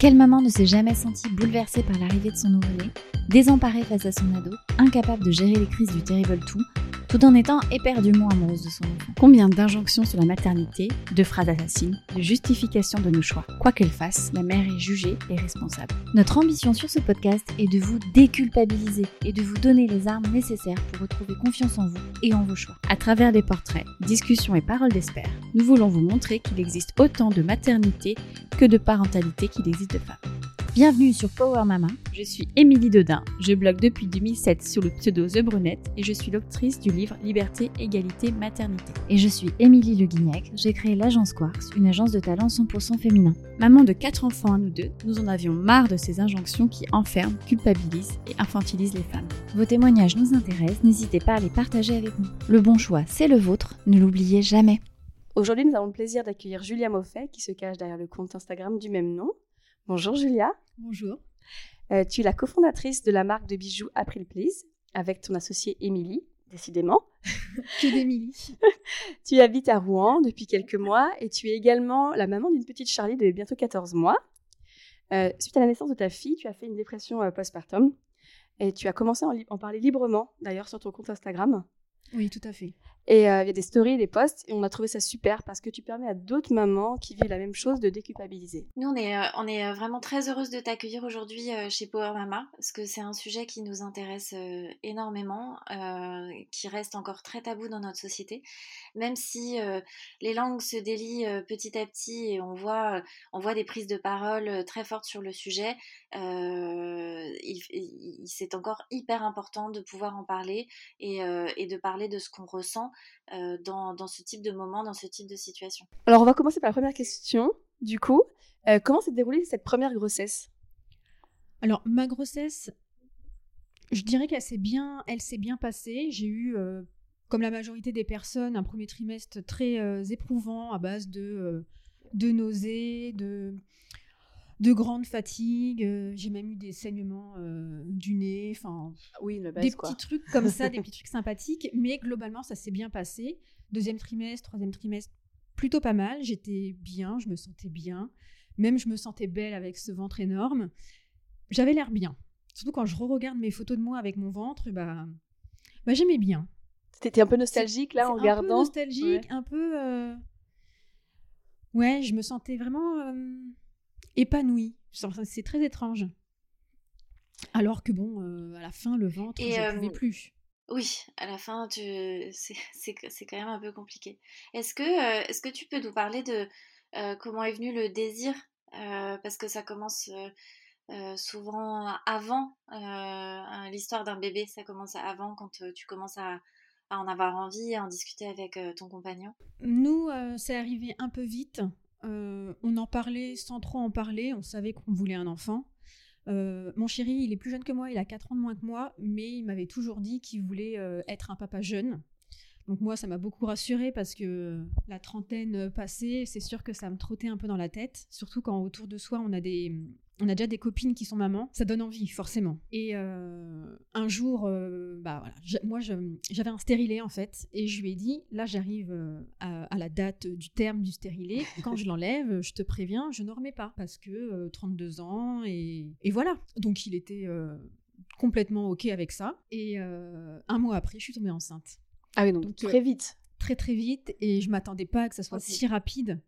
Quelle maman ne s'est jamais sentie bouleversée par l'arrivée de son nouveau-né, désemparée face à son ado, incapable de gérer les crises du terrible tout, tout en étant éperdument amoureuse de son enfant Combien d'injonctions sur la maternité, de phrases assassines, de justifications de nos choix Quoi qu'elle fasse, la mère est jugée et responsable. Notre ambition sur ce podcast est de vous déculpabiliser et de vous donner les armes nécessaires pour retrouver confiance en vous et en vos choix. À travers des portraits, discussions et paroles d'espère, nous voulons vous montrer qu'il existe autant de maternité que de parentalité qu'il existe de femmes. Bienvenue sur Power Mama, je suis Émilie Dedin, je blogue depuis 2007 sous le pseudo The Brunette et je suis l'autrice du livre Liberté, Égalité, Maternité. Et je suis Émilie Le Guignac, j'ai créé l'agence Quarks, une agence de talent 100% féminin. Maman de quatre enfants à nous deux, nous en avions marre de ces injonctions qui enferment, culpabilisent et infantilisent les femmes. Vos témoignages nous intéressent, n'hésitez pas à les partager avec nous. Le bon choix, c'est le vôtre, ne l'oubliez jamais. Aujourd'hui, nous avons le plaisir d'accueillir Julia Moffet qui se cache derrière le compte Instagram du même nom. Bonjour Julia. Bonjour. Euh, tu es la cofondatrice de la marque de bijoux April Please avec ton associée Émilie, décidément. que d'Émilie. tu habites à Rouen depuis quelques mois et tu es également la maman d'une petite Charlie de bientôt 14 mois. Euh, suite à la naissance de ta fille, tu as fait une dépression euh, postpartum et tu as commencé à en, en parler librement, d'ailleurs sur ton compte Instagram. Oui, tout à fait. Et euh, il y a des stories, des posts, et on a trouvé ça super parce que tu permets à d'autres mamans qui vivent la même chose de déculpabiliser. Nous, on est, euh, on est euh, vraiment très heureuse de t'accueillir aujourd'hui chez Power Mama parce que c'est un sujet qui nous intéresse énormément, qui reste encore très tabou dans notre société. Même si les langues se délient petit à petit et on voit, on voit des prises de parole très fortes sur le sujet, c'est encore hyper important de pouvoir en parler et de parler de ce qu'on ressent euh, dans, dans, ce type de moment, dans ce type de situation. Alors, on va commencer par la première question. Du coup, euh, comment s'est déroulée cette première grossesse? Alors, ma grossesse, je dirais qu'elle s'est bien, elle s'est bien passée. J'ai eu, euh, comme la majorité des personnes, un premier trimestre très éprouvant à base de, de nausées, de de grandes fatigues. Euh, j'ai même eu des saignements euh, du nez, enfin, oui, des petits trucs comme ça, des petits trucs sympathiques. Mais globalement, ça s'est bien passé. Deuxième trimestre, troisième trimestre, plutôt pas mal. J'étais bien, je me sentais bien. Même je me sentais belle avec ce ventre énorme. J'avais l'air bien. Surtout quand je re-regarde mes photos de moi avec mon ventre, bah, bah j'aimais bien. T'étais un peu nostalgique là en regardant. Un peu nostalgique, un peu. Euh, ouais, je me sentais vraiment épanouie. C'est très étrange. Alors que bon, euh, à la fin, le ventre, je ne pouvais plus. Oui, à la fin, c'est quand même un peu compliqué. Est-ce que, euh, est que tu peux nous parler de euh, comment est venu le désir Parce que ça commence souvent avant l'histoire d'un bébé, ça commence avant quand tu commences à, à, en avoir envie, à en discuter avec ton compagnon? Nous, c'est arrivé un peu vite. Euh, on en parlait sans trop en parler, on savait qu'on voulait un enfant. Euh, mon chéri, il est plus jeune que moi, il a 4 ans de moins que moi, mais il m'avait toujours dit qu'il voulait euh, être un papa jeune. Donc moi, ça m'a beaucoup rassurée parce que la trentaine passée, c'est sûr que ça me trottait un peu dans la tête, surtout quand autour de soi, on a des, on a déjà des copines qui sont mamans, ça donne envie, forcément. Et euh, un jour, euh, bah voilà, moi j'avais un stérilet en fait, et je lui ai dit, là j'arrive euh, à, la date du terme du stérilet, quand je l'enlève, je te préviens, je ne remets pas, parce que 32 ans, et, voilà. Donc il était complètement OK avec ça, et un mois après, je suis tombée enceinte. Ah oui, donc, très vite. Très très vite, et je m'attendais pas à que ça soit si rapide.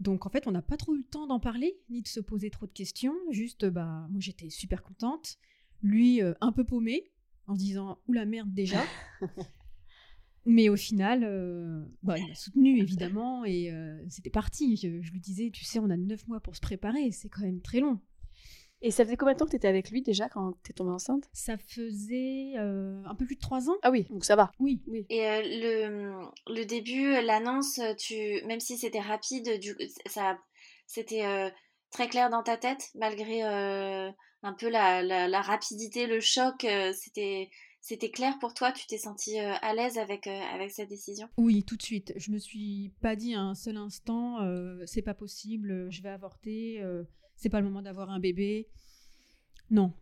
Donc en fait, on n'a pas trop eu le temps d'en parler, ni de se poser trop de questions. Juste, bah, moi j'étais super contente. Lui, euh, un peu paumé, en se disant Ouh la merde déjà. Mais au final, euh, bah, il m'a soutenu évidemment et euh, c'était parti. Je, je, lui disais Tu sais, on a neuf mois pour se préparer, c'est quand même très long. Et ça faisait combien de temps que tu étais avec lui déjà quand tu es tombée enceinte? Ça faisait euh, un peu plus de trois ans. Ah oui, donc ça va. Oui, oui. Et euh, le, le, début, l'annonce, tu, même si c'était rapide, du, ça, c'était euh, très clair dans ta tête, malgré un peu la, la, rapidité, le choc. c'était c'était clair pour toi Tu t'es sentie à l'aise avec, avec cette décision? Oui, tout de suite. Je me suis pas dit un seul instant, c'est pas possible, je vais avorter c'est pas le moment d'avoir un bébé. Non.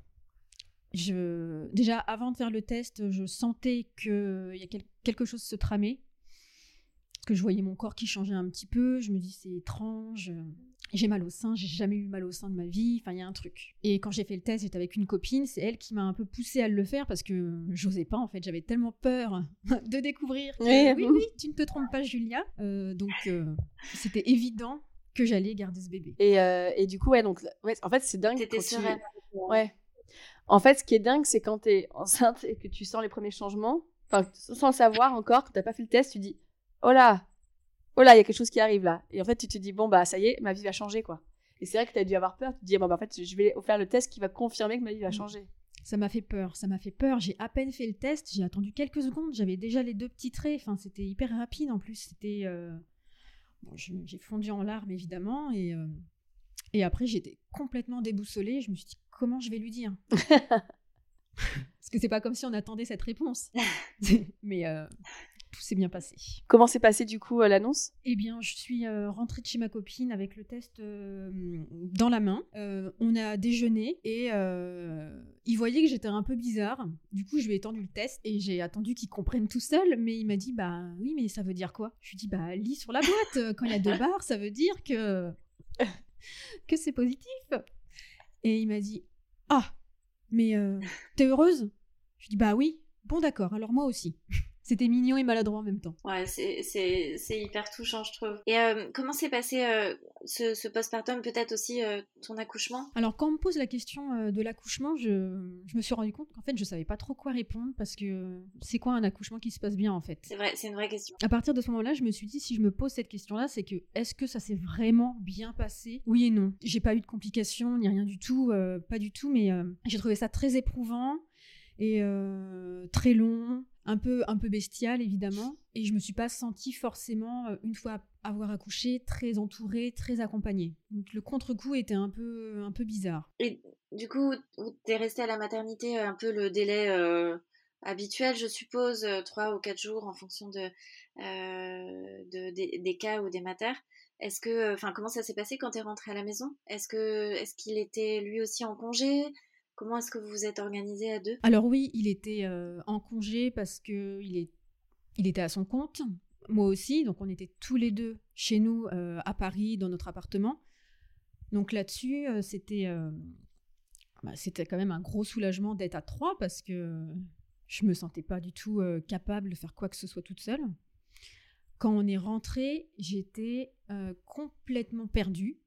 Je... Déjà, avant de faire le test, je sentais qu'il y a quelque chose se tramait. Que je voyais mon corps qui changeait un petit peu. Je me dis, c'est étrange. j'ai mal au sein, j'ai jamais eu mal au sein de ma vie, enfin il y a un truc. Et quand j'ai fait le test, j'étais avec une copine, c'est elle qui m'a un peu poussée à le faire parce que j'osais pas en fait, j'avais tellement peur de découvrir que, oui, oui, tu ne te trompes pas Julia. Euh, donc euh, c'était évident que j'allais garder ce bébé. Et, euh, et du coup, ouais, donc, ouais, en fait, c'est dingue. T'étais tu- sereine. Ouais. En fait, ce qui est dingue, c'est quand t'es enceinte et que tu sens les premiers changements, enfin, sans le savoir encore, quand t'as pas fait le test, tu dis, oh là, oh là, il y a quelque chose qui arrive là. Et en fait, tu te dis, bon, bah, ça y est, ma vie va changer, quoi. Et c'est vrai que t'as dû avoir peur, tu te dis, bon, bah, en fait, je vais faire le test qui va confirmer que ma vie va Mm. changer. Ça m'a fait peur, ça m'a fait peur. J'ai à peine fait le test, j'ai attendu quelques secondes, j'avais déjà les deux petits traits. Enfin, c'était hyper rapide en plus. C'était, euh, bon, j'ai fondu en larmes évidemment et euh, et après j'étais complètement déboussolée. Je me suis dit comment je vais lui dire? Parce que c'est pas comme si on attendait cette réponse. Mais euh, tout s'est bien passé. Comment s'est passé, du coup, euh, l'annonce? Eh bien, je suis euh, rentrée de chez ma copine avec le test euh, dans la main. On a déjeuné et il voyait que j'étais un peu bizarre. Du coup, je lui ai tendu le test et j'ai attendu qu'il comprenne tout seul. Mais il m'a dit Bah oui, mais ça veut dire quoi? Je lui ai dit Bah lis sur la boîte. Quand il y a deux barres, ça veut dire que, que c'est positif. Et il m'a dit Ah, mais euh, t'es heureuse? Je lui ai dit Bah oui. Bon, d'accord, alors moi aussi. C'était mignon et maladroit en même temps. Ouais, c'est- hyper touchant, je trouve. Et euh, comment s'est passé euh, ce, ce postpartum, peut-être aussi euh, ton accouchement? Alors, quand on me pose la question de l'accouchement, je, je me suis rendu compte qu'en fait, je savais pas trop quoi répondre parce que c'est quoi un accouchement qui se passe bien en fait? C'est vrai, c'est une vraie question. À partir de ce moment-là, je me suis dit, si je me pose cette question-là, c'est que est-ce que ça s'est vraiment bien passé? Oui et non. J'ai pas eu de complications ni rien du tout, pas du tout, mais j'ai trouvé ça très éprouvant et très long, un peu, un peu bestial évidemment. Et je me suis pas sentie forcément, euh, une fois avoir accouché, très entourée, très accompagnée. Donc le contre-coup était un peu, un peu bizarre. Et du coup, t'es resté à la maternité euh, un peu le délai euh, habituel, je suppose, trois ou quatre jours en fonction de, euh, de- des, des cas ou des matères. Est-ce que, enfin, comment ça s'est passé quand t'es rentré à la maison? Est-ce que, est-ce qu'il était lui aussi en congé? Comment est-ce que vous vous êtes organisés à deux? Alors oui, il était euh, en congé parce que il, était à son compte, moi aussi, donc on était tous les deux chez nous euh, à Paris dans notre appartement. Donc là-dessus, euh, c'était bah, c'était quand même un gros soulagement d'être à trois parce que je me sentais pas du tout capable de faire quoi que ce soit toute seule. Quand on est rentré, j'étais complètement perdue.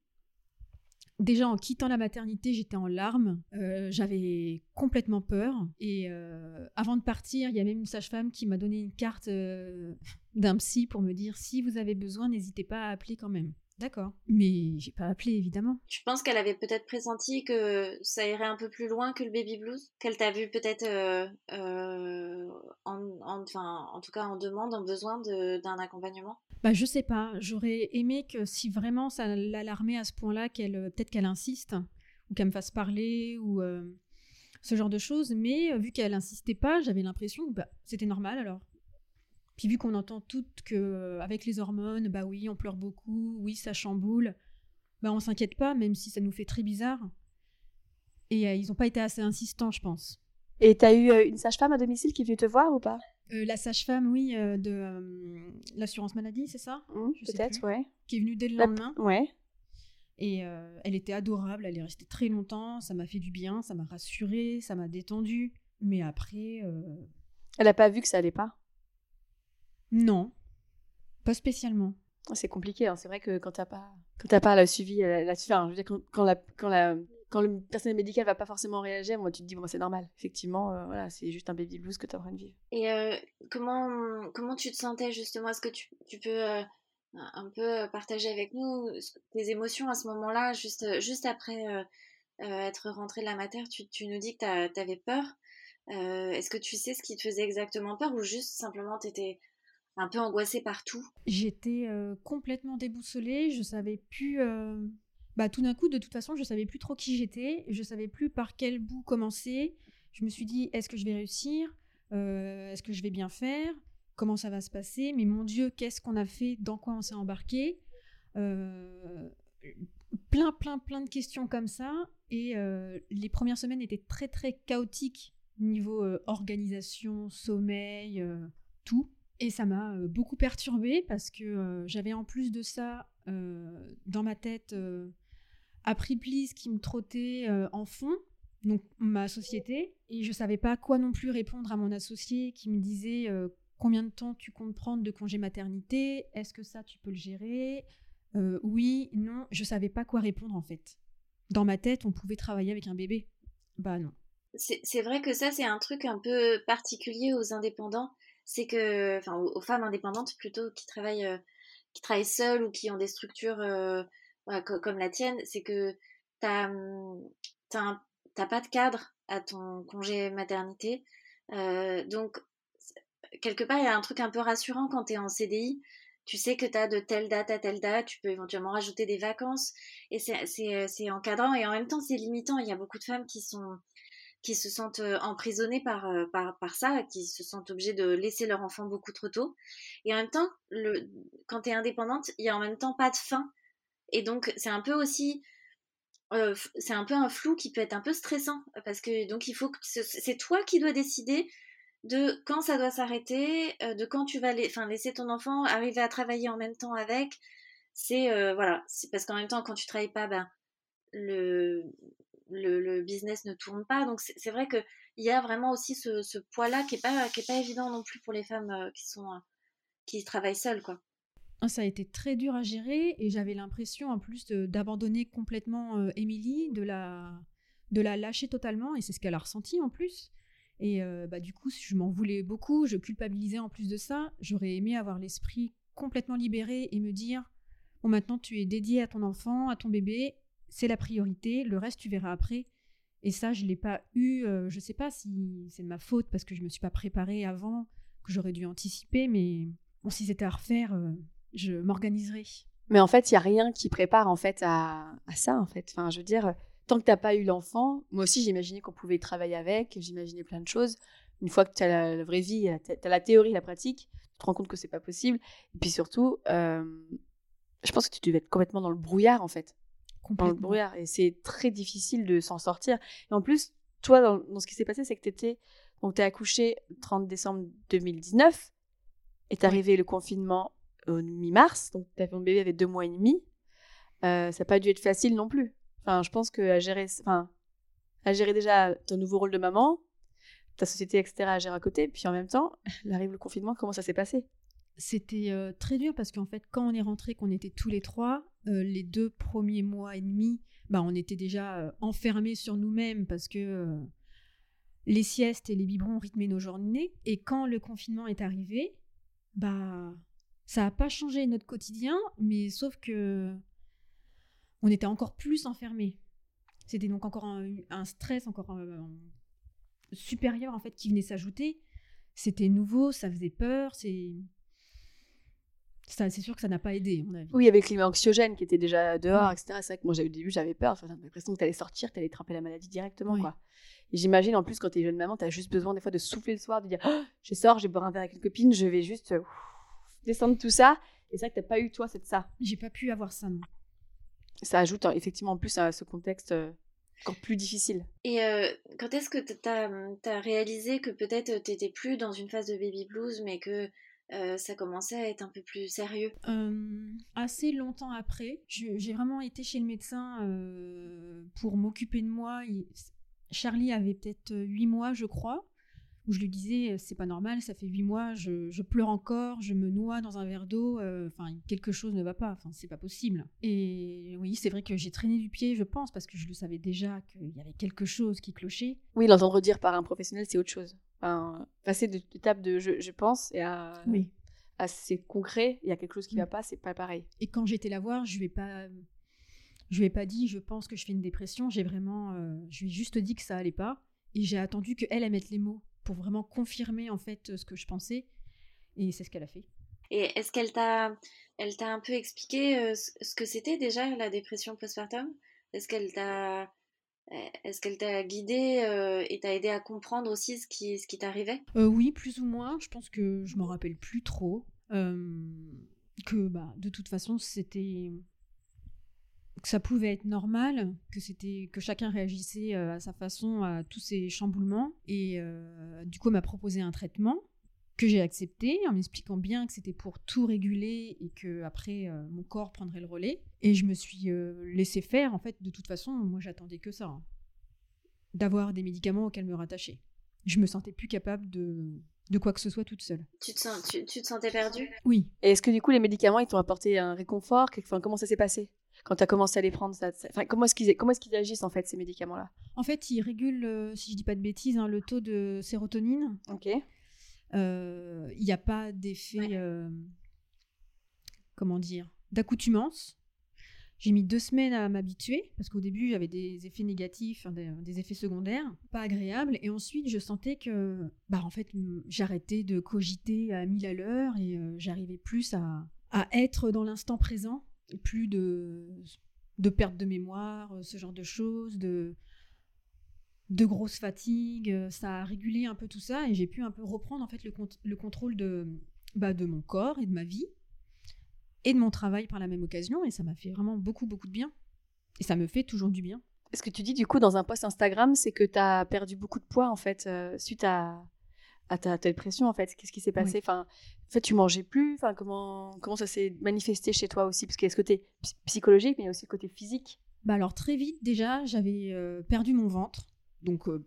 Déjà en quittant la maternité, j'étais en larmes. Euh, J'avais complètement peur. Et euh, avant de partir, il y a même une sage-femme qui m'a donné une carte euh, d'un psy pour me dire si vous avez besoin, n'hésitez pas à appeler quand même. D'accord. Mais j'ai pas appelé évidemment. Tu penses qu'elle avait peut-être pressenti que ça irait un peu plus loin que le baby blues? Qu'elle t'a vu peut-être, euh, euh, en, en- enfin, en tout cas en demande, en besoin de- d'un accompagnement? Bah je sais pas. J'aurais aimé que si vraiment ça l'alarmait à ce point-là, qu'elle euh, peut-être qu'elle insiste ou qu'elle me fasse parler ou euh, ce genre de choses. Mais vu qu'elle insistait pas, j'avais l'impression que bah, c'était normal alors. Puis vu qu'on entend toutes que euh, avec les hormones, bah oui, on pleure beaucoup, oui, ça chamboule, bah on s'inquiète pas, même si ça nous fait très bizarre. Et euh, ils ont pas été assez insistants, je pense. Et t'as eu euh, une sage-femme à domicile qui est venue te voir ou pas? Euh, la sage-femme, oui, de l'assurance maladie, c'est ça? Sais Peut-être, ouais. Qui est venue dès le La- lendemain. Ouais. Et elle était adorable, elle est restée très longtemps, ça m'a fait du bien, ça m'a rassurée, ça m'a détendue. Mais après, Elle a pas vu que ça allait pas? Non, pas spécialement. C'est compliqué, hein. c'est vrai que quand t'as pas, quand t'as pas le suivi euh, là-dessus, enfin, je veux dire, quand, quand la, quand la, quand le personnel médical va pas forcément réagir, moi tu te dis bon bah, c'est normal. Effectivement, euh, voilà, c'est juste un baby blues que t'es en train de vivre. Et euh, comment, comment tu te sentais justement? Est-ce que tu, tu peux euh, un peu partager avec nous tes émotions à ce moment-là, juste, juste après être rentrée de la mater tu, tu nous dis que tu avais peur. Euh, Est-ce que tu sais ce qui te faisait exactement peur ou juste simplement t'étais un peu angoissée par tout J'étais euh, complètement déboussolée, je savais plus. euh, Bah, tout d'un coup, de toute façon, je savais plus trop qui j'étais, je savais plus par quel bout commencer. Je me suis dit, est-ce que je vais réussir? Euh, Est-ce que je vais bien faire? Comment ça va se passer? Mais mon Dieu, qu'est-ce qu'on a fait? Dans quoi on s'est embarqué? Plein, plein, plein de questions comme ça. Et les premières semaines étaient très, très chaotiques niveau organisation, sommeil, tout. Et ça m'a euh, beaucoup perturbée parce que euh, j'avais en plus de ça dans ma tête a pris pli qui me trottait en fond, donc ma société, et je savais pas quoi non plus répondre à mon associé qui me disait combien de temps tu comptes prendre de congé maternité, est-ce que ça tu peux le gérer, oui, non, je savais pas quoi répondre en fait. Dans ma tête, on pouvait travailler avec un bébé. Bah non. C'est vrai que ça, c'est un truc un peu particulier aux indépendants. C'est que, enfin, aux, femmes indépendantes plutôt qui travaillent, euh, qui travaillent seules ou qui ont des structures euh, comme la tienne, c'est que t'as t'as pas de cadre à ton congé maternité. Euh, donc, quelque part, il y a un truc un peu rassurant quand tu es en CDI. Tu sais que tu as de telle date à telle date, tu peux éventuellement rajouter des vacances. Et c'est encadrant et en même temps, c'est limitant. Il y a beaucoup de femmes qui sont qui se sentent emprisonnées par, par, par, ça, qui se sentent obligées de laisser leur enfant beaucoup trop tôt. Et en même temps, quand tu es indépendante, il y a en même temps pas de fin. Et donc, c'est un peu aussi. c'est un peu un flou qui peut être un peu stressant parce que donc il faut que c'est toi qui dois décider de quand ça doit s'arrêter, de quand tu vas laisser ton enfant arriver à travailler en même temps avec. C'est voilà, parce qu'en même temps quand tu travailles pas, ben le le, business ne tourne pas. Donc c'est vrai qu'il y a vraiment aussi ce, poids-là qui n'est pas, pas évident non plus pour les femmes euh, qui, sont, euh, qui travaillent seules. Quoi. Ah, ça a été très dur à gérer et j'avais l'impression en plus d'abandonner complètement euh, Émilie, de, la, de la lâcher totalement et c'est ce qu'elle a ressenti en plus. Et bah, du coup, je m'en voulais beaucoup, je culpabilisais en plus de ça. J'aurais aimé avoir l'esprit complètement libéré et me dire bon, maintenant tu es dédié à ton enfant, à ton bébé, c'est la priorité, le reste tu verras après. Et ça, je ne l'ai pas eu, euh, je ne sais pas si c'est de ma faute parce que je me suis pas préparée avant, que j'aurais dû anticiper, mais bon, si c'était à refaire, euh, je m'organiserais. Mais en fait, il n'y a rien qui prépare en fait à, ça, en fait. Enfin, je veux dire, tant que tu n'as pas eu l'enfant, moi aussi j'imaginais qu'on pouvait travailler avec, j'imaginais plein de choses. Une fois que tu as la, vraie vie, tu as, la théorie, la pratique, tu te rends compte que c'est pas possible. Et puis surtout, euh, je pense que tu devais être complètement dans le brouillard en fait dans le brouillard. Et c'est très difficile de s'en sortir. Et en plus, toi, dans, ce qui s'est passé, c'est que tu étais. Donc, tu accouché le 30 décembre 2019. Et t'es arrivé le confinement au mi-mars. Donc, tu ton bébé avec deux mois et demi. Euh, ça n'a pas dû être facile non plus. Enfin, je pense que à gérer, enfin, à gérer déjà ton nouveau rôle de maman, ta société, etc., à gérer à côté. Puis en même temps, arrive le confinement, comment ça s'est passé? C'était euh, très dur parce qu'en fait, quand on est rentré, qu'on était tous les trois, euh, les deux premiers mois et demi, bah, on était déjà euh, enfermés sur nous-mêmes parce que euh, les siestes et les biberons rythmaient nos journées. Et quand le confinement est arrivé, bah, ça n'a pas changé notre quotidien, mais sauf que on était encore plus enfermés. C'était donc encore un, stress encore supérieur en fait qui venait s'ajouter. C'était nouveau, ça faisait peur, c'est c'est sûr que ça n'a pas aidé, mon avis. Oui, avec le climat anxiogène qui était déjà dehors, etc. C'est vrai que moi, au début, j'avais peur. J'avais l'impression que tu allais sortir, tu allais tremper la maladie directement. Quoi. Et j'imagine, en plus, quand tu es jeune maman, tu as juste besoin des fois de souffler le soir, de dire oh, Je sors, je vais boire un verre avec une copine, je vais juste descendre tout ça. Et c'est vrai que tu pas eu, toi, cette ça. J'ai pas pu avoir ça, non. Ça ajoute hein, effectivement en plus à ce contexte euh, encore plus difficile. Et euh, quand est-ce que tu as, as, réalisé que peut-être tu n'étais plus dans une phase de baby blues, mais que euh, ça commençait à être un peu plus sérieux euh, Assez longtemps après, j'ai vraiment été chez le médecin euh, pour m'occuper de moi. Charlie avait peut-être 8 mois, je crois, où je lui disais c'est pas normal, ça fait 8 mois, je, pleure encore, je me noie dans un verre d'eau, enfin quelque chose ne va pas, enfin c'est pas possible. Et oui, c'est vrai que j'ai traîné du pied, je pense, parce que je le savais déjà qu'il y avait quelque chose qui clochait. Oui, l'entendre dire par un professionnel, c'est autre chose. Enfin, passer de l'étape de je, pense et à, oui. à c'est concret, il y a quelque chose qui ne va mm. pas, c'est pas pareil. Et quand j'étais la voir, je vais pas je lui ai pas dit je pense que je fais une dépression, j'ai vraiment euh, je lui ai juste dit que ça allait pas et j'ai attendu que elle mette les mots pour vraiment confirmer en fait ce que je pensais et c'est ce qu'elle a fait. Et est-ce qu'elle t'a elle t'a un peu expliqué euh, ce que c'était déjà la dépression postpartum? Est-ce qu'elle t'a est-ce qu'elle t'a guidé euh, et t'a aidé à comprendre aussi ce qui, ce qui t'arrivait? Euh, Oui, plus ou moins. Je pense que je m'en rappelle plus trop. Euh, que bah, de toute façon, c'était que ça pouvait être normal, que c'était que chacun réagissait à sa façon à tous ces chamboulements. Et du coup, elle m'a proposé un traitement que j'ai accepté en m'expliquant bien que c'était pour tout réguler et que après euh, mon corps prendrait le relais. Et je me suis euh, laissé faire. En fait, de toute façon, moi, j'attendais que ça, hein. d'avoir des médicaments auxquels me rattacher. Je me sentais plus capable de, de quoi que ce soit toute seule. Tu te, sens, tu, tu te sentais perdue? Oui. Et est-ce que du coup, les médicaments, ils t'ont apporté un réconfort? Enfin, Comment ça s'est passé? Quand tu as commencé à les prendre ça, ça- enfin, Comment est-ce qu'ils comment est-ce qu'ils agissent en fait, ces médicaments-là? En fait, ils régulent, euh, si je dis pas de bêtises, hein, le taux de sérotonine. Ok. Euh, Il n'y a pas d'effet, Ouais. euh, comment dire, d'accoutumance. J'ai mis deux semaines à m'habituer parce qu'au début j'avais des effets négatifs, hein, des, des effets secondaires, pas agréables. Et ensuite je sentais que, bah en fait, j'arrêtais de cogiter à 1000 à l'heure et euh, j'arrivais plus à, à être dans l'instant présent, plus de, de perte de mémoire, ce genre de choses, de, de grosses fatigues. euh, Ça a régulé un peu tout ça et j'ai pu un peu reprendre en fait le, cont- le contrôle de, bah, de mon corps et de ma vie et de mon travail par la même occasion et ça m'a fait vraiment beaucoup beaucoup de bien. Et ça me fait toujours du bien. Ce que tu dis du coup dans un post Instagram, c'est que tu as perdu beaucoup de poids en fait euh, suite à, à ta, dépression en fait? Qu'est-ce qui s'est passé? Enfin, En fait, tu mangeais plus? Enfin, comment, comment ça s'est manifesté chez toi aussi? Parce qu'il y a ce côté psy- psychologique, mais il y a aussi le côté physique. Bah alors très vite déjà, j'avais euh, perdu mon ventre. Donc euh,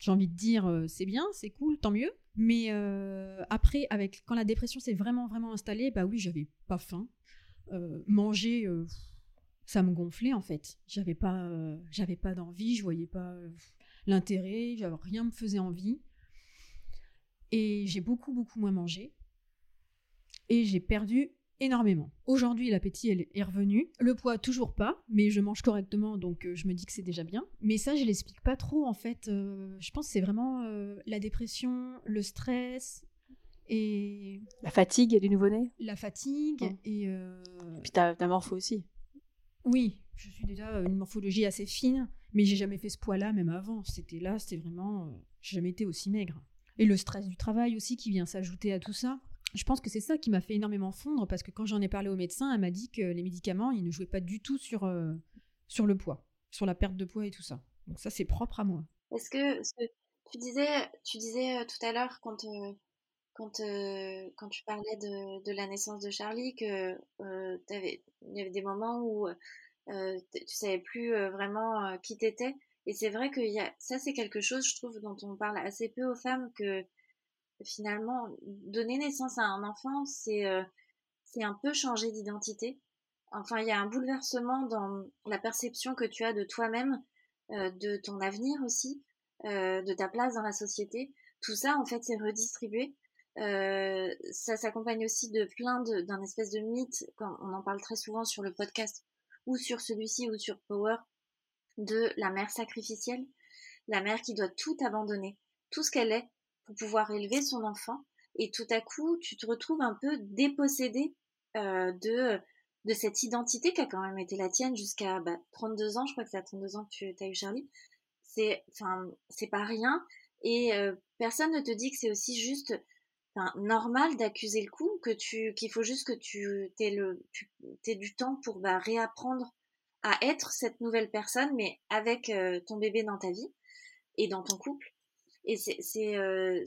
j'ai envie de dire euh, c'est bien, c'est cool, tant mieux. Mais euh, après, avec quand la dépression s'est vraiment vraiment installée, bah oui, j'avais pas faim. Manger, ça me gonflait en fait. J'avais pas, j'avais pas d'envie, je voyais pas l'intérêt, rien me faisait envie. Et j'ai beaucoup beaucoup moins mangé. Et j'ai perdu énormément. Aujourd'hui, l'appétit est revenu. Le poids, toujours pas, mais je mange correctement, donc euh, je me dis que c'est déjà bien. Mais ça, je l'explique pas trop, en fait. Euh, je pense que c'est vraiment euh, la dépression, le stress et La fatigue du nouveau-né. la fatigue. Et euh, Puis ta, ta morpho aussi. oui, je suis déjà une morphologie assez fine, mais j'ai jamais fait ce poids-là, même avant. C'était là, c'était vraiment. j'ai jamais été aussi maigre. Et le stress du travail aussi qui vient s'ajouter à tout ça. Je pense que c'est ça qui m'a fait énormément fondre parce que quand j'en ai parlé au médecin, elle m'a dit que les médicaments, ils ne jouaient pas du tout sur, euh, sur le poids, sur la perte de poids et tout ça. Donc ça, c'est propre à moi. Est-ce que tu disais, tu disais euh, tout à l'heure quand, euh, quand, quand tu parlais de, de la naissance de Charlie que euh, t'avais- il y avait des moments où tu savais plus vraiment qui t'étais. Et c'est vrai que ça, c'est quelque chose, je trouve, dont on parle assez peu aux femmes que finalement, donner naissance à un enfant, c'est euh, un peu changer d'identité. Enfin, il y a un bouleversement dans la perception que tu as de toi-même, euh, de ton avenir aussi, euh, de ta place dans la société. Tout ça, en fait, c'est redistribué. Euh, ça s'accompagne aussi de plein d'un espèce de mythe, quand on en parle très souvent sur le podcast, ou sur celui-ci, ou sur Power, de la mère sacrificielle, la mère qui doit tout abandonner, tout ce qu'elle est, pour pouvoir élever son enfant. Et tout à coup, tu te retrouves un peu dépossédé euh, de, de cette identité qui a quand même été la tienne jusqu'à bah, 32 ans. Je crois que c'est à 32 ans que tu as eu Charlie. C'est, enfin, c'est pas rien. Et euh, personne ne te dit que c'est aussi juste enfin, normal d'accuser le coup, que tu, qu'il faut juste que tu aies, le, tu du temps pour bah, réapprendre à être cette nouvelle personne, mais avec euh, ton bébé dans ta vie et dans ton couple. Et c'est, c'est, euh,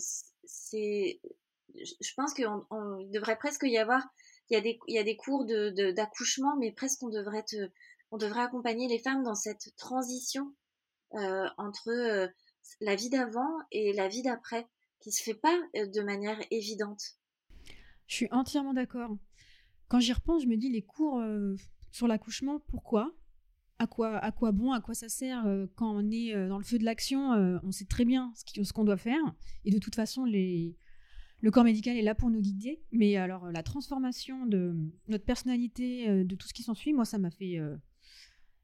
je pense qu'on on devrait presque y avoir, il y a des, il y a des cours de, d'accouchement, mais presque on devrait te, on devrait accompagner les femmes dans cette transition euh, entre euh, la vie d'avant et la vie d'après, qui se fait pas de manière évidente. Je suis entièrement d'accord. Quand j'y repense, je me dis les cours sur l'accouchement, pourquoi? À quoi, à quoi bon, à quoi ça sert euh, quand on est euh, dans le feu de l'action euh, On sait très bien ce qu'on doit faire. Et de toute façon, le corps médical est là pour nous guider. Mais alors, la transformation de notre personnalité, de tout ce qui s'ensuit, moi, ça m'a fait.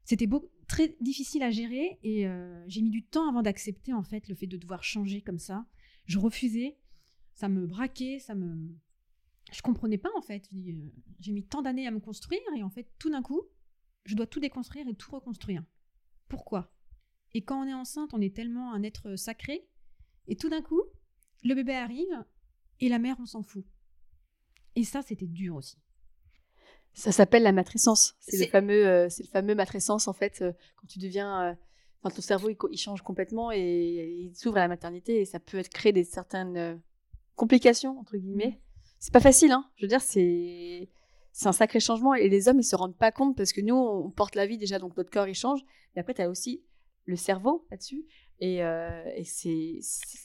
C'était très difficile à gérer et j'ai mis du temps avant d'accepter en fait le fait de devoir changer comme ça. Je refusais, ça me braquait, ça me. Je comprenais pas en fait. J'ai mis tant d'années à me construire et en fait, tout d'un coup, je dois tout déconstruire et tout reconstruire. Pourquoi? Et quand on est enceinte, on est tellement un être sacré et tout d'un coup, le bébé arrive et la mère, on s'en fout. Et ça, c'était dur aussi. Ça s'appelle la matrescence. C'est le fameux, euh, c'est le fameux matrescence en fait euh, quand tu deviens, euh, enfin ton cerveau il, change complètement et, il s'ouvre à la maternité et ça peut être créer des certaines euh, complication entre guillemets. C'est pas facile, hein. Je veux dire, c'est c'est un sacré changement et les hommes ils se rendent pas compte parce que nous on porte la vie déjà donc notre corps il change mais après tu as aussi le cerveau là-dessus et, euh, et c'est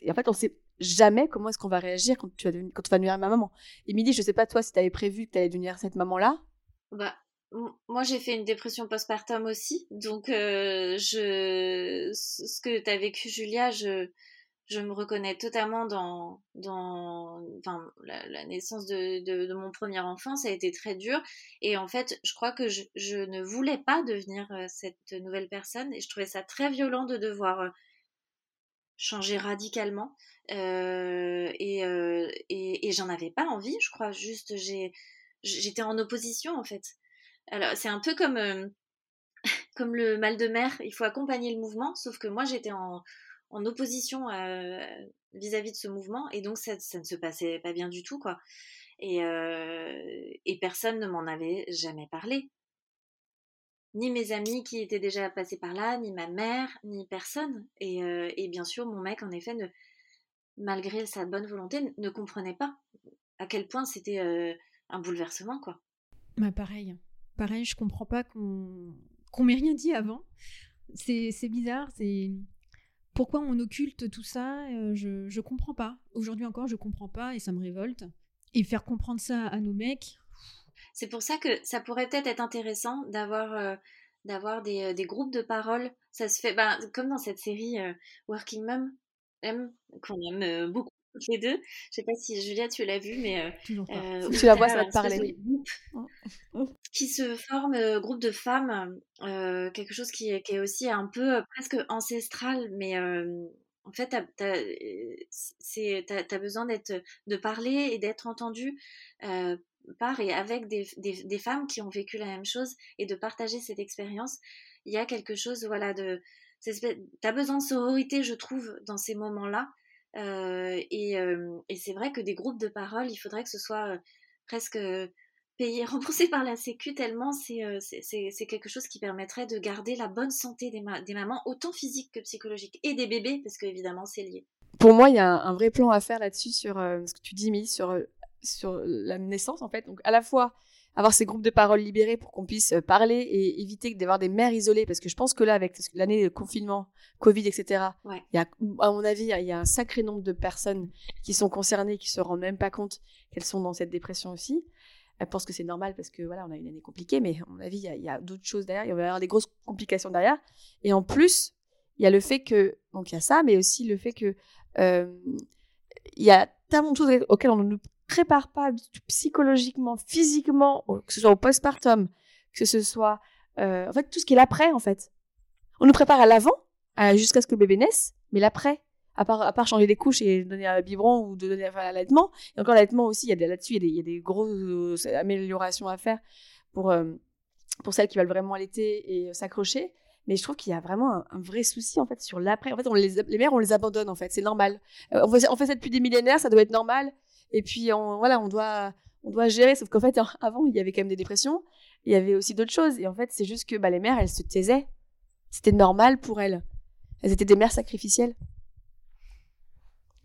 en fait on sait jamais comment est-ce qu'on va réagir quand tu vas devenir, quand ma maman. Émilie, je sais pas toi si tu avais prévu que tu allais devenir cette maman là. Bah moi, j'ai fait une dépression postpartum aussi. Donc, euh, je, ce que tu as vécu, Julia, je, je me reconnais totalement dans, dans enfin, la, naissance de, mon premier enfant. Ça a été très dur. Et en fait, je crois que je, ne voulais pas devenir euh, cette nouvelle personne. Et je trouvais ça très violent de devoir euh, changer radicalement. Euh, et, et, et j'en avais pas envie, je crois. Juste, j'étais en opposition, en fait. Alors, c'est un peu comme, comme le mal de mer. Il faut accompagner le mouvement. Sauf que moi, j'étais en en opposition euh, vis-à-vis de ce mouvement et donc ça, ne se passait pas bien du tout quoi. Et, euh, et personne ne m'en avait jamais parlé. Ni mes amis qui étaient déjà passés par là, ni ma mère, ni personne. Et, euh, bien sûr, mon mec, en effet, ne, malgré sa bonne volonté, ne comprenait pas à quel point c'était un bouleversement, quoi. Bah pareil, pareil, je comprends pas qu'on qu'on m'ait rien dit avant. C'est bizarre, c'est pourquoi on occulte tout ça euh, Je je comprends pas. Aujourd'hui encore, je comprends pas et ça me révolte. Et faire comprendre ça à nos mecs. C'est pour ça que ça pourrait peut-être être intéressant d'avoir euh, d'avoir des, euh, des, groupes de parole. Ça se fait ben, comme dans cette série Working Mom, qu'on aime beaucoup les deux. Je sais pas si Julia tu l'as vu, mais euh, tu la vois, ça va te parler. Qui se forme euh, groupe de femmes, euh, quelque chose qui, qui, est aussi un peu presque ancestral, mais en fait, tu as, besoin d'être, de parler et d'être entendu par et avec des, des, des, femmes qui ont vécu la même chose et de partager cette expérience. Il y a quelque chose, voilà, de. Tu as besoin de sororité, je trouve, dans ces moments-là. Euh, et, et c'est vrai que des groupes de parole, il faudrait que ce soit presque payé, remboursé par la Sécu, tellement c'est, quelque chose qui permettrait de garder la bonne santé des, mamans, autant physique que psychologique, et des bébés, parce qu'évidemment c'est lié. Pour moi, il y a un, vrai plan à faire là-dessus, sur ce que tu dis, mis sur, sur la naissance, en fait. Donc, à la fois avoir ces groupes de parole libérés pour qu'on puisse euh, parler et éviter d'avoir des mères isolées. Parce que je pense que là, avec l'année de confinement, Covid, etc., il y a, à mon avis, il y a un sacré nombre de personnes qui sont concernées, qui se rendent même pas compte qu'elles sont dans cette dépression aussi. Elles pensent que c'est normal parce que voilà, on a une année compliquée, mais à mon avis, il y a, d'autres choses derrière. Il va y avoir des grosses complications derrière. Et en plus, il y a le fait que, donc il y a ça, mais aussi le fait que euh, il y a tellement de choses auxquelles on ne nous prépare pas psychologiquement, physiquement, que ce soit au postpartum, que ce soit euh, en fait tout ce qui est l'après en fait. On nous prépare à l'avant, jusqu'à ce que le bébé naisse, mais l'après, à part, à part changer des couches et donner un biberon ou de donner enfin, l'allaitement, et encore l'allaitement aussi, il y a là-dessus, il, y a des grosses améliorations à faire pour, euh, pour celles qui veulent vraiment allaiter et s'accrocher. Mais je trouve qu'il y a vraiment un, vrai souci en fait sur l'après. En fait, on les, les mères, on les abandonne en fait, c'est normal. Euh, on, fait, on fait ça depuis des millénaires, ça doit être normal. Et puis, on, voilà, on doit, on doit gérer. Sauf qu'en fait, avant, il y avait quand même des dépressions. Il y avait aussi d'autres choses. Et en fait, c'est juste que bah, les mères, elles se taisaient. C'était normal pour elles. Elles étaient des mères sacrificielles.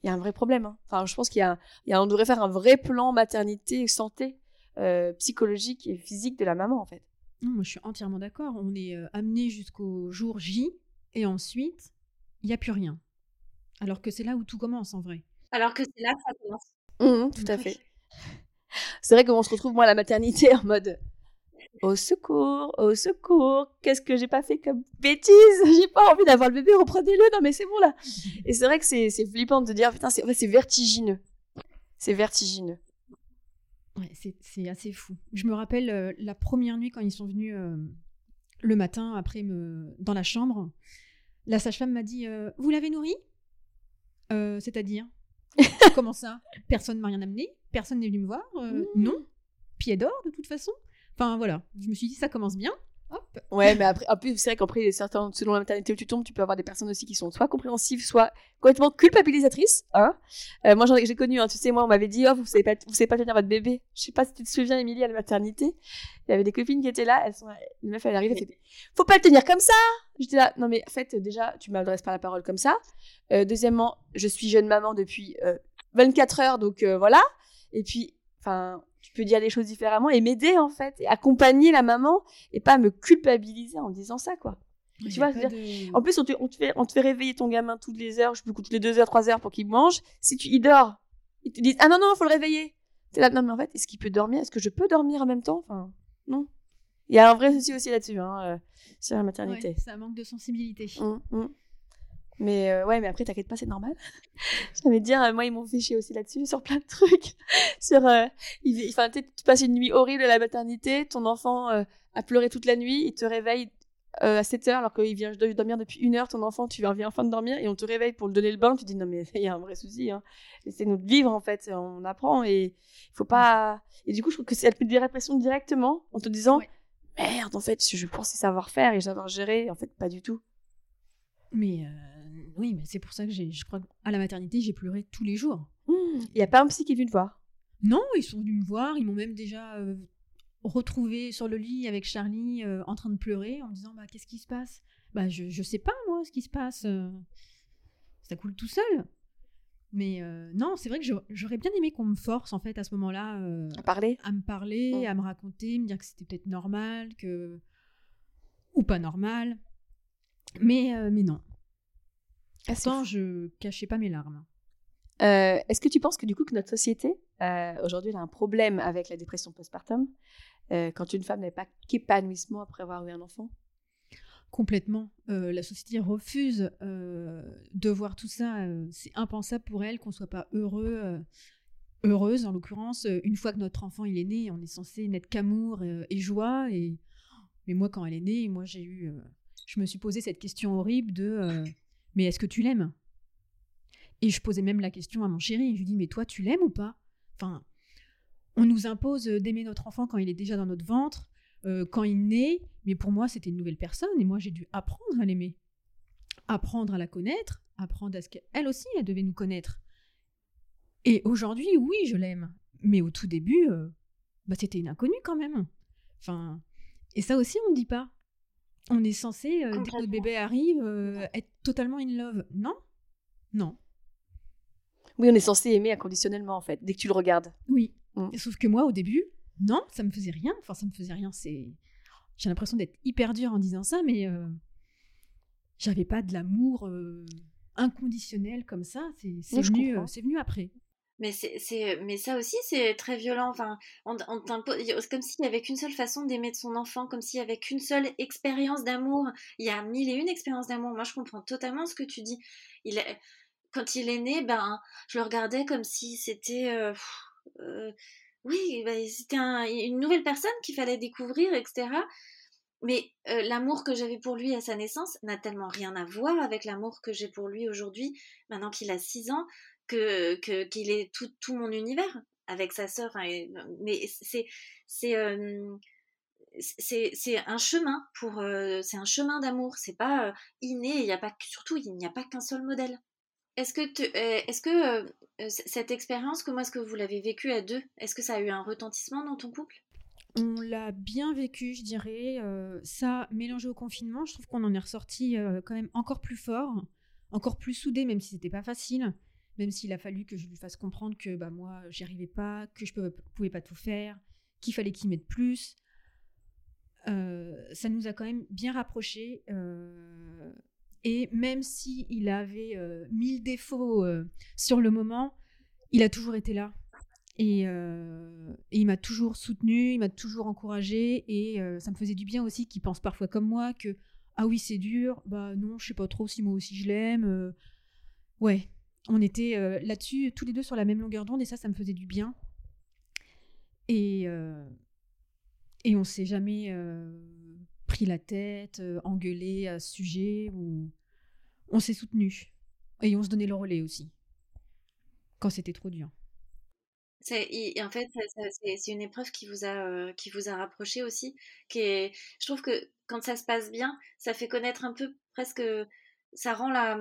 Il y a un vrai problème. Hein. Enfin, je pense qu'il y a, il y a, on devrait faire un vrai plan maternité santé euh, psychologique et physique de la maman, en fait. moi, je suis entièrement d'accord. On est euh, amené jusqu'au jour J, et ensuite, il n'y a plus rien. Alors que c'est là où tout commence, en vrai. Alors que c'est là que ça commence. Mmh, tout à fait. C'est vrai qu'on se retrouve, moi, à la maternité en mode au secours, au secours, qu'est-ce que j'ai pas fait comme bêtise? J'ai pas envie d'avoir le bébé, reprenez-le, non mais c'est bon là. Et c'est vrai que c'est flippant de dire, putain, c'est c'est vertigineux. C'est vertigineux. Ouais, c'est assez fou. Je me rappelle euh, la première nuit quand ils sont venus euh, le matin après me dans la chambre, la sage-femme m'a dit euh, Vous l'avez nourri? C'est-à-dire Comment ça? Personne m'a rien amené Personne n'est venu me voir euh, mmh. Non Pied d'or, de toute façon Enfin, voilà. Je me suis dit, ça commence bien. Ouais, mais après, après c'est vrai qu'après, certains, selon la maternité où tu tombes, tu peux avoir des personnes aussi qui sont soit compréhensives, soit complètement culpabilisatrices. Hein euh, moi, j'ai connu, hein, tu sais, moi, on m'avait dit, oh, vous savez pas, vous savez pas tenir votre bébé. Je sais pas si tu te souviens, Émilie, à la maternité. Il y avait des copines qui étaient là, elles sont, une meuf, elle arrive, elle fait, faut pas le tenir comme ça! J'étais là, non, mais en fait, déjà, tu m'adresses pas la parole comme ça. Euh, deuxièmement, je suis jeune maman depuis, euh, 24 heures, donc euh, voilà. Et puis, enfin, tu peux dire les choses différemment et m'aider en fait, et accompagner la maman et pas me culpabiliser en disant ça, quoi. Il Tu vois, de- En plus, on te, on te fait, on te fait réveiller ton gamin toutes les heures, je plus, toutes les deux heures, trois heures pour qu'il mange. Si tu y dors, ils te disent Ah non, non, faut le réveiller. T'es là, non, mais en fait, est-ce qu'il peut dormir? Est-ce que je peux dormir en même temps Enfin, non. Il y a un vrai souci aussi là-dessus, hein, euh, sur la maternité. Ouais, c'est un manque de sensibilité. Hum, hum. Mais euh, ouais, mais après, t'inquiète pas, c'est normal. De dire, euh, moi, ils m'ont fait chier aussi là-dessus, sur plein de trucs. sur, euh, enfin, tu passes une nuit horrible à la maternité, ton enfant euh, a pleuré toute la nuit, il te réveille euh, à 7 heures alors qu'il vient de dormir depuis une heure, ton enfant, tu viens enfin de dormir et on te réveille pour le donner le bain, tu dis non, mais il y a un vrai souci. Hein. Laissez-nous vivre en fait, on apprend et il faut pas. Et du coup, je trouve que c'est elle peut te dire répression directement en te disant Ouais. merde, en fait, je pensais savoir faire et savoir gérer, en fait, pas du tout. Mais oui, mais c'est pour ça que j'ai, je crois qu'à la maternité, j'ai pleuré tous les jours. Il y a pas un psy qui est venu te voir? Non, ils sont venus me voir, ils m'ont même déjà euh, retrouvé sur le lit avec Charlie euh, en train de pleurer en me disant bah qu'est-ce qui se passe? Bah je je sais pas moi ce qui se passe. euh, ça coule tout seul. Mais non, c'est vrai que j'aurais- bien aimé qu'on me force en fait à ce moment-là À parler? à me parler, Mm. à me raconter, me dire que c'était peut-être normal, que ou pas normal. Mais mais non. Ah, Pourtant, fou. je cachais pas mes larmes. Euh, Est-ce que tu penses que du coup que notre société euh, aujourd'hui elle a un problème avec la dépression postpartum euh, quand une femme n'est pas qu'épanouissement après avoir eu un enfant? Complètement. La société refuse de voir tout ça. c'est impensable pour elle qu'on soit pas heureux, heureuse en l'occurrence. une fois que notre enfant il est né, on est censé n'être qu'amour et joie. Et mais moi quand elle est née, moi j'ai eu, je me suis posé cette question horrible de, mais est-ce que tu l'aimes? Et je posais même la question à mon chéri. Je lui dis mais toi tu l'aimes ou pas? Enfin, on nous impose d'aimer notre enfant quand il est déjà dans notre ventre euh, quand il naît, mais pour moi, c'était une nouvelle personne et moi, j'ai dû apprendre à l'aimer, apprendre à la connaître, apprendre à ce qu'elle aussi, elle devait nous connaître. Et aujourd'hui, oui, je l'aime, mais au tout début, euh, bah, c'était une inconnue quand même. Enfin, et ça aussi, on ne dit pas. On est censé, euh, dès que Complètement. bébé arrive, euh, être totalement in love. Non? Non. Oui, on est censé aimer inconditionnellement en fait, dès que tu le regardes. Oui. Mm. Sauf que moi, au début, non, ça me faisait rien. Enfin, ça me faisait rien. C'est, j'ai l'impression d'être hyper dure en disant ça, mais euh, j'avais pas de l'amour euh, inconditionnel comme ça. C'est, c'est Oui, je venu, c'est venu après. Mais, c'est, mais ça aussi, c'est très violent. Enfin, on, comme s'il n'y avait qu'une seule façon d'aimer de son enfant, comme s'il n'y avait qu'une seule expérience d'amour. Il y a mille et une expériences d'amour. Moi, je comprends totalement ce que tu dis. Il quand il est né, ben, je le regardais comme si c'était. euh, euh, oui, ben, c'était un- une nouvelle personne qu'il fallait découvrir, etc. Mais euh, l'amour que j'avais pour lui à sa naissance n'a tellement rien à voir avec l'amour que j'ai pour lui aujourd'hui, maintenant qu'il a 6 ans que qu'il est tout, tout mon univers avec sa sœur. Mais c'est c'est c'est un chemin pour c'est un chemin d'amour. C'est pas inné. Il y a pas surtout il n'y a pas qu'un seul modèle. Est-ce que est-ce que cette expérience comment est-ce que vous l'avez vécue à deux? Est-ce que ça a eu un retentissement dans ton couple? On l'a bien vécu, je dirais. Ça, mélangé au confinement, je trouve qu'on en est ressorti quand même encore plus fort, encore plus soudé, même si c'était pas facile, même s'il a fallu que je lui fasse comprendre que bah, moi, j'y arrivais pas, que je ne pouvais pas tout faire, qu'il fallait qu'il m'aide plus. Euh, ça nous a quand même bien rapprochés. euh, et même si il avait euh, mille défauts sur le moment, il a toujours été là. Et, il m'a toujours soutenu, il m'a toujours encouragé et ça me faisait du bien aussi qu'il pense parfois comme moi que ah oui c'est dur, bah non je sais pas trop si moi aussi je l'aime. ouais, on était euh, là-dessus tous les deux sur la même longueur d'onde et ça ça me faisait du bien. Et euh, et on s'est jamais euh, pris la tête, euh, engueulé à ce sujet ou on s'est soutenu et on se donnait le relais aussi quand c'était trop dur. En fait, c'est une épreuve qui vous a, qui vous a rapproché aussi. Qui je trouve que quand ça se passe bien, ça fait connaître un peu presque, ça rend la,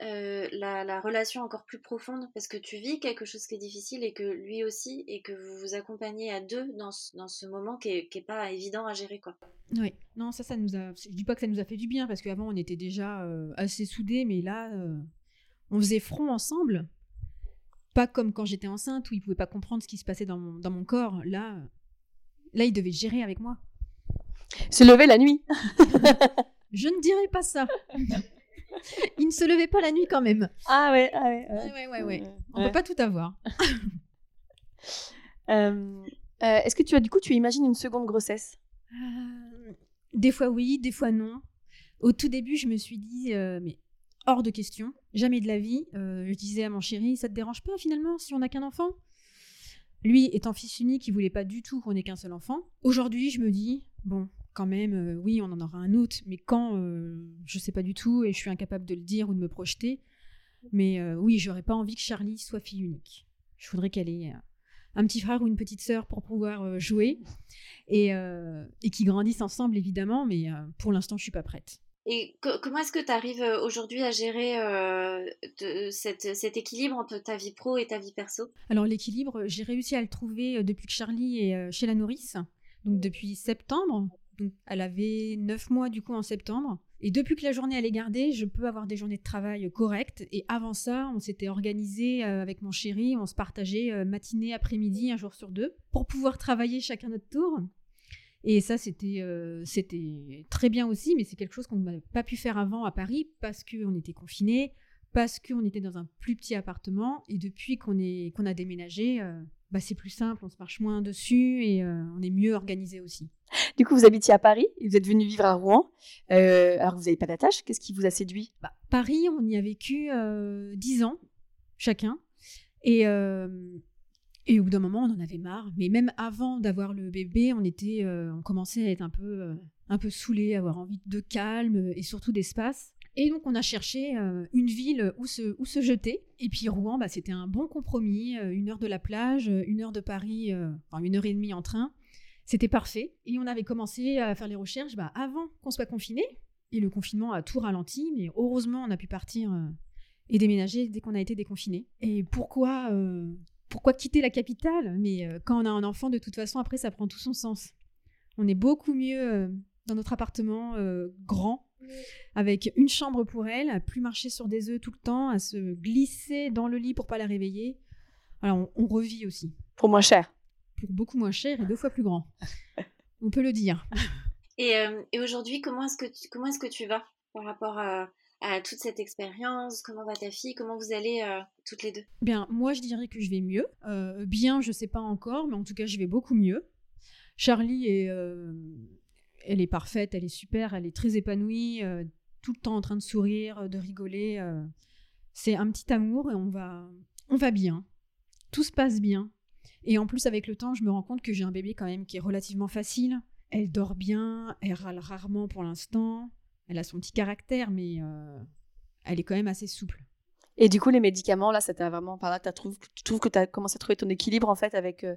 euh, la, la relation encore plus profonde parce que tu vis quelque chose qui est difficile et que lui aussi et que vous vous accompagnez à deux dans ce, dans ce moment qui est, qui est pas évident à gérer quoi. Oui, non, ça, ça nous a. Je dis pas que ça nous a fait du bien parce qu'avant on était déjà euh, assez soudés, mais là, euh, on faisait front ensemble. pas comme quand j'étais enceinte où il pouvait pas comprendre ce qui se passait dans mon, dans mon corps. Là, là, il devait gérer avec moi. Se lever la nuit. Je ne dirais pas ça. il ne se levait pas la nuit quand même. Ah ouais, ah ouais. Ouais, ouais, ouais. ouais. On peut pas tout avoir. Euh, euh, Est-ce que tu as du coup, tu imagines une seconde grossesse? Euh, Des fois oui, des fois non. Au tout début, je me suis dit, mais hors de question, jamais de la vie. Je disais à mon chéri, ça te dérange pas finalement si on n'a qu'un enfant? Lui, étant fils unique, il voulait pas du tout qu'on ait qu'un seul enfant. Aujourd'hui, je me dis, bon, quand même, euh, oui, on en aura un autre, mais quand, euh, je sais pas du tout et je suis incapable de le dire ou de me projeter. Mais euh, oui, j'aurais pas envie que Charlie soit fille unique. Je voudrais qu'elle ait un petit frère ou une petite sœur pour pouvoir jouer et, euh, et qu'ils grandissent ensemble évidemment, mais euh, pour l'instant je suis pas prête. Et co- comment est-ce que tu arrives aujourd'hui à gérer euh, de- cette- cet équilibre entre ta vie pro et ta vie perso? Alors l'équilibre, j'ai réussi à le trouver depuis que Charlie est chez la nourrice, donc depuis septembre. Elle avait 9 mois du coup en septembre. Et depuis que la journée elle est gardée, je peux avoir des journées de travail correctes. Et avant ça, on s'était organisé euh, avec mon chéri, on se partageait euh, matinée, après-midi, un jour sur deux, pour pouvoir travailler chacun notre tour. Et ça, c'était euh, c'était très bien aussi, mais c'est quelque chose qu'on n'avait pas pu faire avant à Paris parce qu'on était confinés, parce qu'on était dans un plus petit appartement. Et depuis qu'on qu'on a déménagé, bah, c'est plus simple, on se marche moins dessus et on est mieux organisé aussi. Du coup, vous habitiez à Paris et vous êtes venu vivre à Rouen. Euh, alors, vous n'avez pas d'attache. Qu'est-ce qui vous a séduit? Bah, Paris, on y a vécu euh, 10 ans chacun. Et, euh, et au bout d'un moment, on en avait marre. Mais même avant d'avoir le bébé, on, était, euh, on commençait à être un peu, euh, un peu avoir envie de calme et surtout d'espace. Et donc, on a cherché euh, une ville où se, où se jeter. Et puis, Rouen, bah, c'était un bon compromis. euh, une heure de la plage, euh, une heure de Paris, euh, enfin une heure et demie en train. C'était parfait. Et on avait commencé à faire les recherches bah, avant qu'on soit confiné. Et le confinement a tout ralenti, mais heureusement, on a pu partir euh, et déménager dès qu'on a été déconfiné. Et pourquoi, euh, pourquoi quitter la capitale? Mais euh, quand on a un enfant, de toute façon, après, ça prend tout son sens. On est beaucoup mieux dans notre appartement grand, avec une chambre pour elle, à plus marcher sur des œufs tout le temps, à se glisser dans le lit pour pas la réveiller. Voilà, on, on revit aussi. Pour moins cher. Pour beaucoup moins cher et deux fois plus grand. On peut le dire. Et, euh, et aujourd'hui, comment est-ce que tu, comment est-ce que tu vas par rapport à, à toute cette expérience? Comment va ta fille? Comment vous allez euh, toutes les deux? Bien, moi je dirais que je vais mieux. Euh, bien, je sais pas encore, mais en tout cas, je vais beaucoup mieux. Charlie est, elle est parfaite, elle est super, elle est très épanouie, tout le temps en train de sourire, de rigoler. c'est un petit amour et on va, on va bien. Tout se passe bien. Et en plus, avec le temps, je me rends compte que j'ai un bébé quand même qui est relativement facile. Elle dort bien, elle râle rarement pour l'instant. Elle a son petit caractère, mais euh, elle est quand même assez souple. Et du coup, les médicaments, là, ça t'a vraiment. Par là, trouvé- tu trouves que tu as commencé à trouver ton équilibre, en fait, avec euh,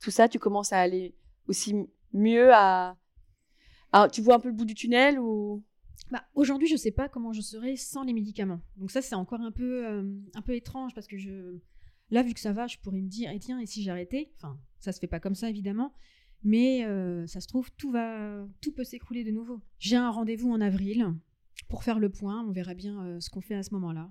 tout ça. Tu commences à aller aussi mieux à. tu vois un peu le bout du tunnel ou? Bah, aujourd'hui, je sais pas comment je serais sans les médicaments. Donc ça, c'est encore un peu, euh, un peu étrange parce que je, là, vu que ça va, je pourrais me dire, et tiens, et si j'arrêtais? Enfin, ça se fait pas comme ça, évidemment. Mais euh, ça se trouve, tout va, tout peut s'écrouler de nouveau. J'ai un rendez-vous en avril pour faire le point. On verra bien euh, ce qu'on fait à ce moment-là.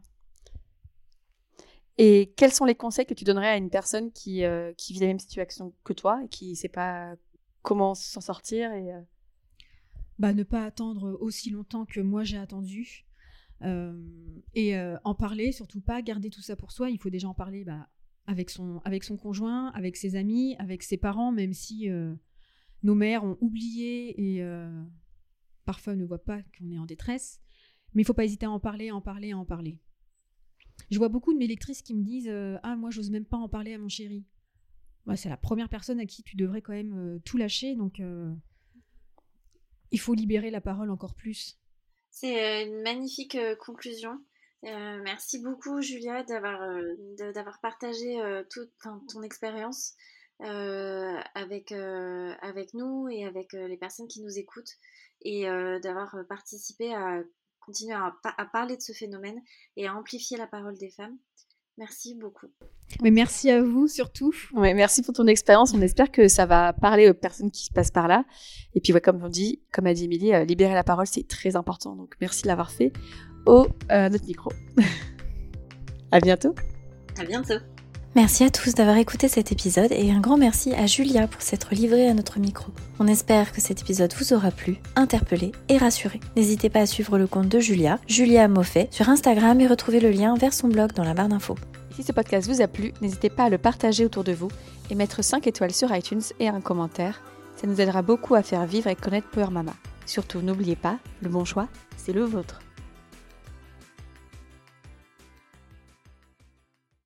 Et quels sont les conseils que tu donnerais à une personne qui, euh, qui vit la même situation que toi et qui sait pas comment s'en sortir et, bah, ne pas attendre aussi longtemps que moi j'ai attendu. Euh, et euh, en parler, surtout pas garder tout ça pour soi. Il faut déjà en parler bah, avec, son, avec son conjoint, avec ses amis, avec ses parents, même si euh, nos mères ont oublié et parfois ne voient pas qu'on est en détresse. Mais il faut pas hésiter à en parler, à en parler, à en parler. Je vois beaucoup de mes lectrices qui me disent Ah, moi, j'ose même pas en parler à mon chéri. C'est la première personne à qui tu devrais quand même tout lâcher. Donc, il faut libérer la parole encore plus. C'est euh, une magnifique euh, conclusion. Euh, merci beaucoup, Julia, d'avoir partagé toute ton expérience avec, nous et avec les personnes qui nous écoutent et d'avoir participé à continuer à parler de ce phénomène et à amplifier la parole des femmes. Merci beaucoup. Mais merci à vous surtout. Ouais, merci pour ton expérience. On espère que ça va parler aux personnes qui passent par là. Et puis, ouais, comme on dit, comme a dit Émilie, euh, libérer la parole, c'est très important. Donc, merci de l'avoir fait au euh, notre micro. à bientôt. À bientôt. Merci à tous d'avoir écouté cet épisode et un grand merci à Julia pour s'être livrée à notre micro. On espère que cet épisode vous aura plu, interpellé et rassuré. N'hésitez pas à suivre le compte de Julia, Julia Moffet, sur Instagram et retrouver le lien vers son blog dans la barre d'infos. Si ce podcast vous a plu, n'hésitez pas à le partager autour de vous et mettre 5 étoiles sur iTunes et un commentaire. Ça nous aidera beaucoup à faire vivre et connaître Power Mama. Surtout, n'oubliez pas, le bon choix, c'est le vôtre.